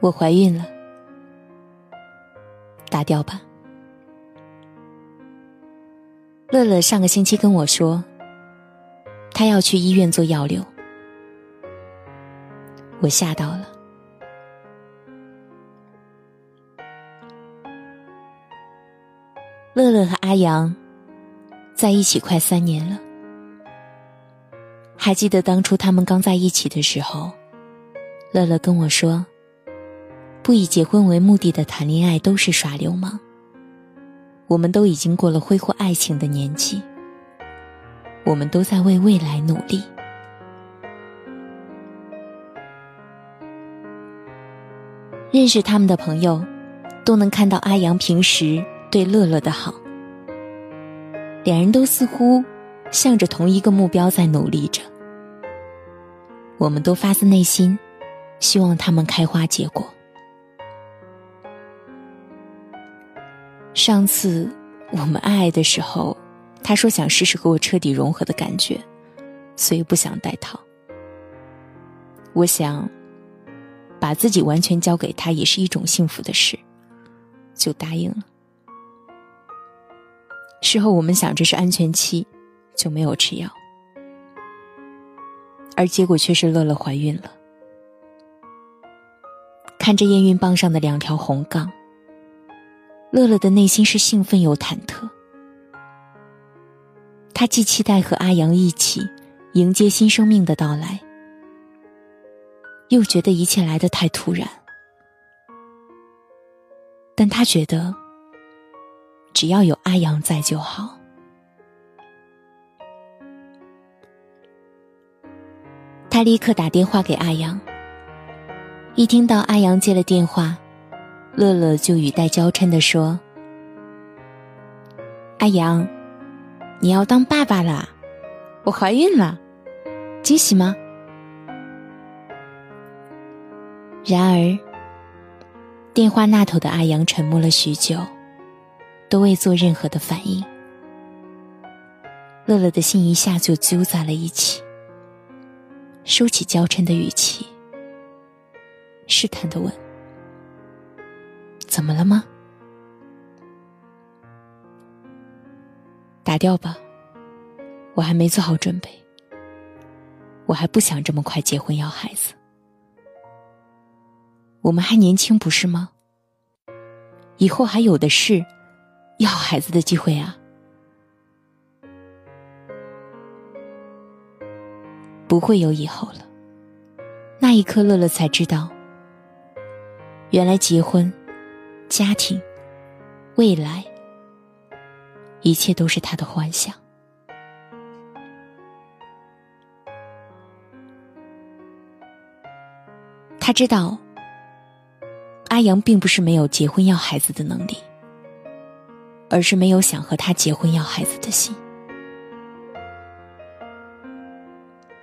我怀孕了，打掉吧。乐乐上个星期跟我说，他要去医院做药流，我吓到了。乐乐和阿阳在一起快三年了，还记得当初他们刚在一起的时候，乐乐跟我说。不以结婚为目的的谈恋爱都是耍流氓。我们都已经过了挥霍爱情的年纪，我们都在为未来努力。认识他们的朋友，都能看到阿阳平时对乐乐的好，两人都似乎向着同一个目标在努力着。我们都发自内心希望他们开花结果。上次我们爱爱的时候，他说想试试和我彻底融合的感觉，所以不想戴套。我想把自己完全交给他也是一种幸福的事，就答应了。事后我们想这是安全期，就没有吃药，而结果却是乐乐怀孕了。看着验孕棒上的两条红杠。乐乐的内心是兴奋又忐忑，他既期待和阿阳一起迎接新生命的到来，又觉得一切来得太突然。但他觉得，只要有阿阳在就好。他立刻打电话给阿阳，一听到阿阳接了电话。乐乐就语带娇嗔的说：“阿阳，你要当爸爸啦，我怀孕了，惊喜吗？”然而，电话那头的阿阳沉默了许久，都未做任何的反应。乐乐的心一下就揪在了一起，收起娇嗔的语气，试探的问。怎么了吗？打掉吧，我还没做好准备。我还不想这么快结婚要孩子。我们还年轻，不是吗？以后还有的是要孩子的机会啊！不会有以后了。那一刻，乐乐才知道，原来结婚。家庭，未来，一切都是他的幻想。他知道，阿阳并不是没有结婚要孩子的能力，而是没有想和他结婚要孩子的心。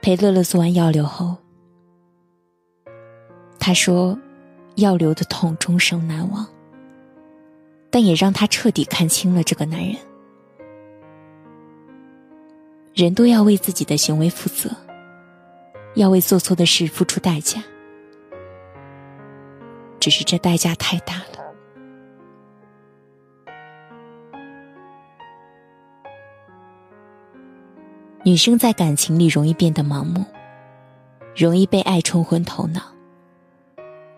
陪乐乐做完药流后，他说：“药流的痛，终生难忘。”但也让他彻底看清了这个男人。人都要为自己的行为负责，要为做错的事付出代价。只是这代价太大了。女生在感情里容易变得盲目，容易被爱冲昏头脑，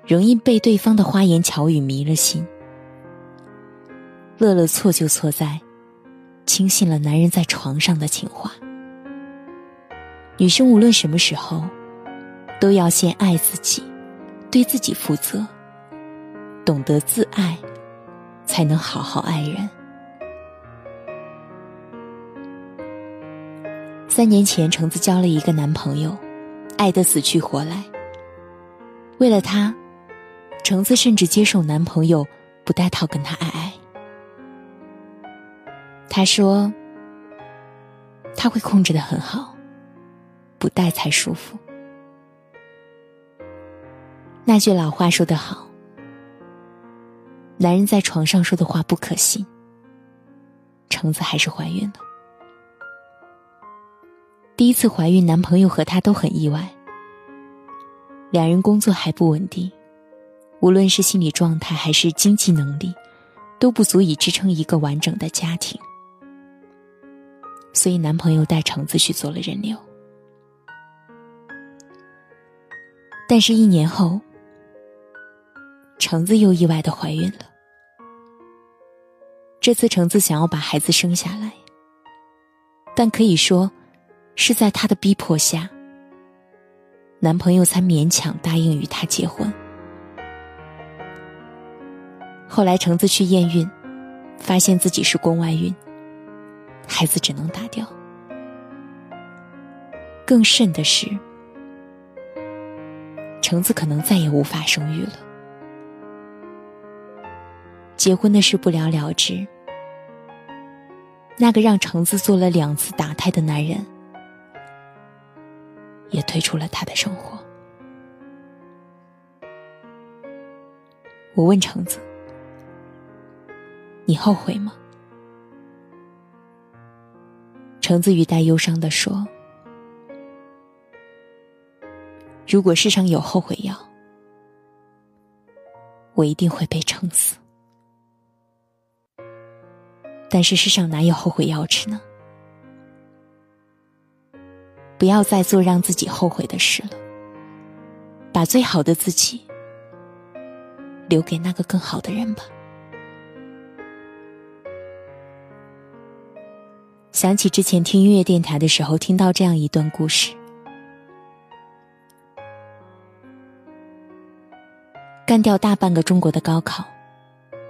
容易被对方的花言巧语迷了心。乐乐错就错在，轻信了男人在床上的情话。女生无论什么时候，都要先爱自己，对自己负责，懂得自爱，才能好好爱人。三年前，橙子交了一个男朋友，爱得死去活来。为了他，橙子甚至接受男朋友不戴套跟他爱爱。他说：“他会控制的很好，不带才舒服。”那句老话说得好：“男人在床上说的话不可信。”橙子还是怀孕了。第一次怀孕，男朋友和她都很意外。两人工作还不稳定，无论是心理状态还是经济能力，都不足以支撑一个完整的家庭。所以，男朋友带橙子去做了人流。但是，一年后，橙子又意外的怀孕了。这次，橙子想要把孩子生下来，但可以说，是在她的逼迫下，男朋友才勉强答应与她结婚。后来，橙子去验孕，发现自己是宫外孕。孩子只能打掉。更甚的是，橙子可能再也无法生育了。结婚的事不了了之。那个让橙子做了两次打胎的男人，也退出了他的生活。我问橙子：“你后悔吗？”橙子语带忧伤的说：“如果世上有后悔药，我一定会被撑死。但是世上哪有后悔药吃呢？不要再做让自己后悔的事了，把最好的自己留给那个更好的人吧。”想起之前听音乐电台的时候，听到这样一段故事：干掉大半个中国的高考，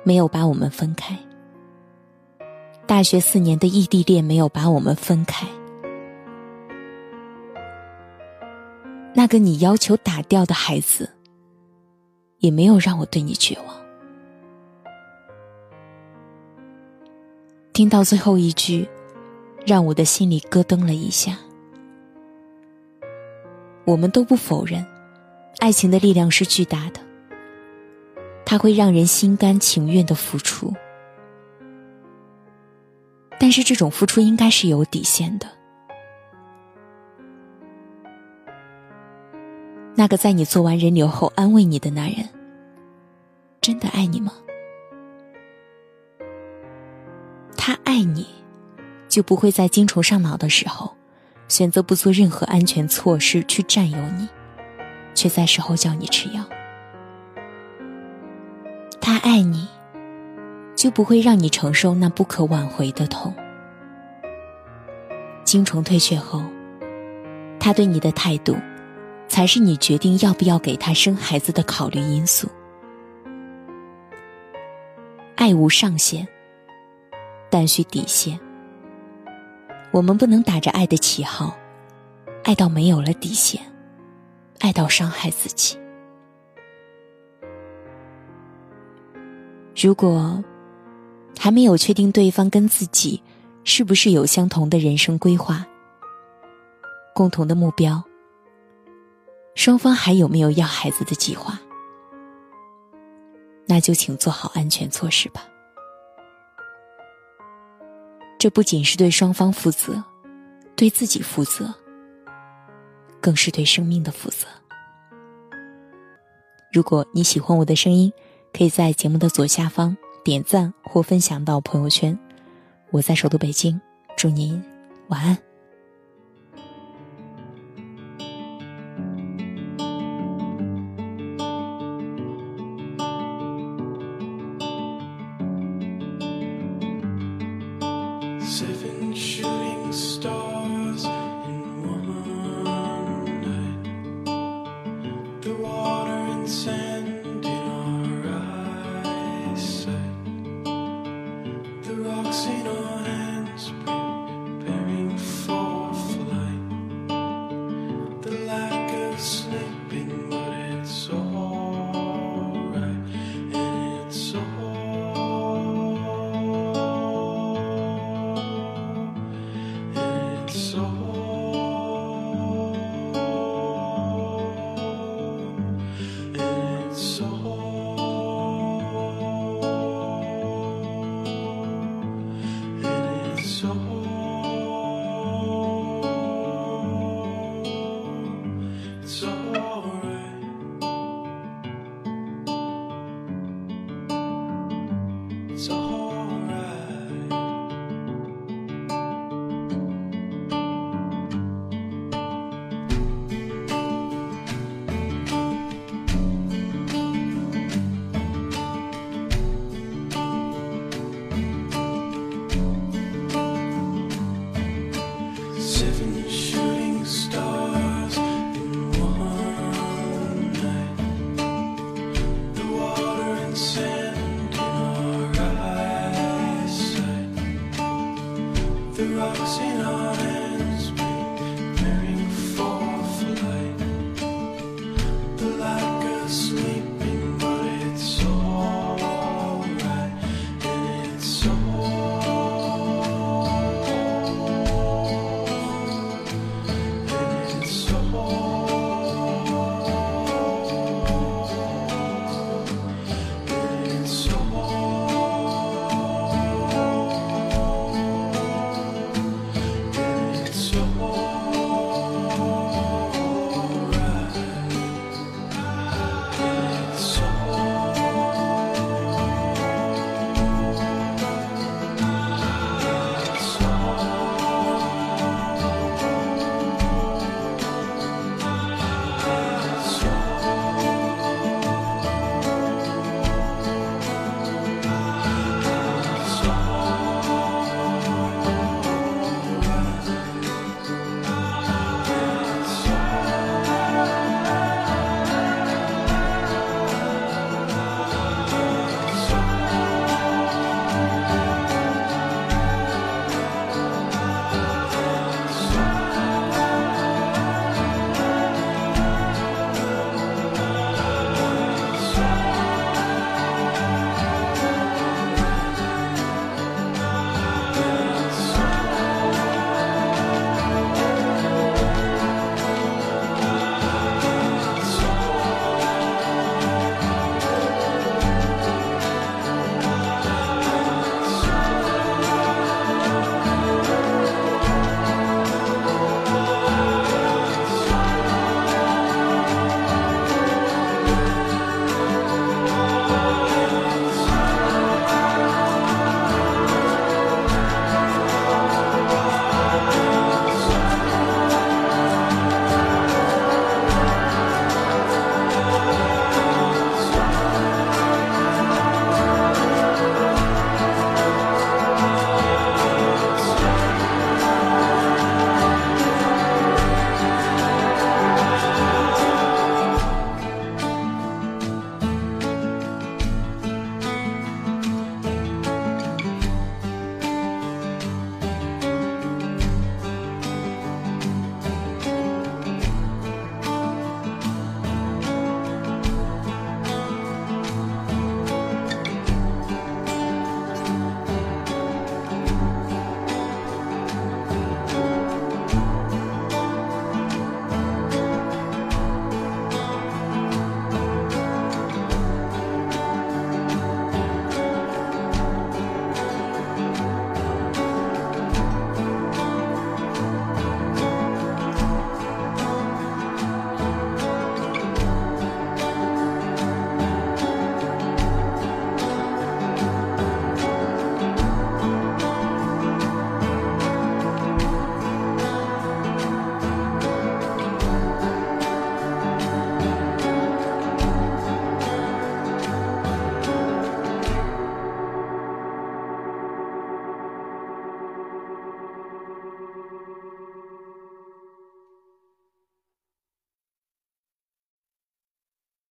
没有把我们分开；大学四年的异地恋，没有把我们分开；那个你要求打掉的孩子，也没有让我对你绝望。听到最后一句。让我的心里咯噔了一下。我们都不否认，爱情的力量是巨大的，它会让人心甘情愿的付出。但是这种付出应该是有底线的。那个在你做完人流后安慰你的男人，真的爱你吗？他爱你。就不会在精虫上脑的时候，选择不做任何安全措施去占有你，却在事后叫你吃药。他爱你，就不会让你承受那不可挽回的痛。精虫退却后，他对你的态度，才是你决定要不要给他生孩子的考虑因素。爱无上限，但需底线。我们不能打着爱的旗号，爱到没有了底线，爱到伤害自己。如果还没有确定对方跟自己是不是有相同的人生规划、共同的目标，双方还有没有要孩子的计划，那就请做好安全措施吧。这不仅是对双方负责，对自己负责，更是对生命的负责。如果你喜欢我的声音，可以在节目的左下方点赞或分享到朋友圈。我在首都北京，祝您晚安。ain't know.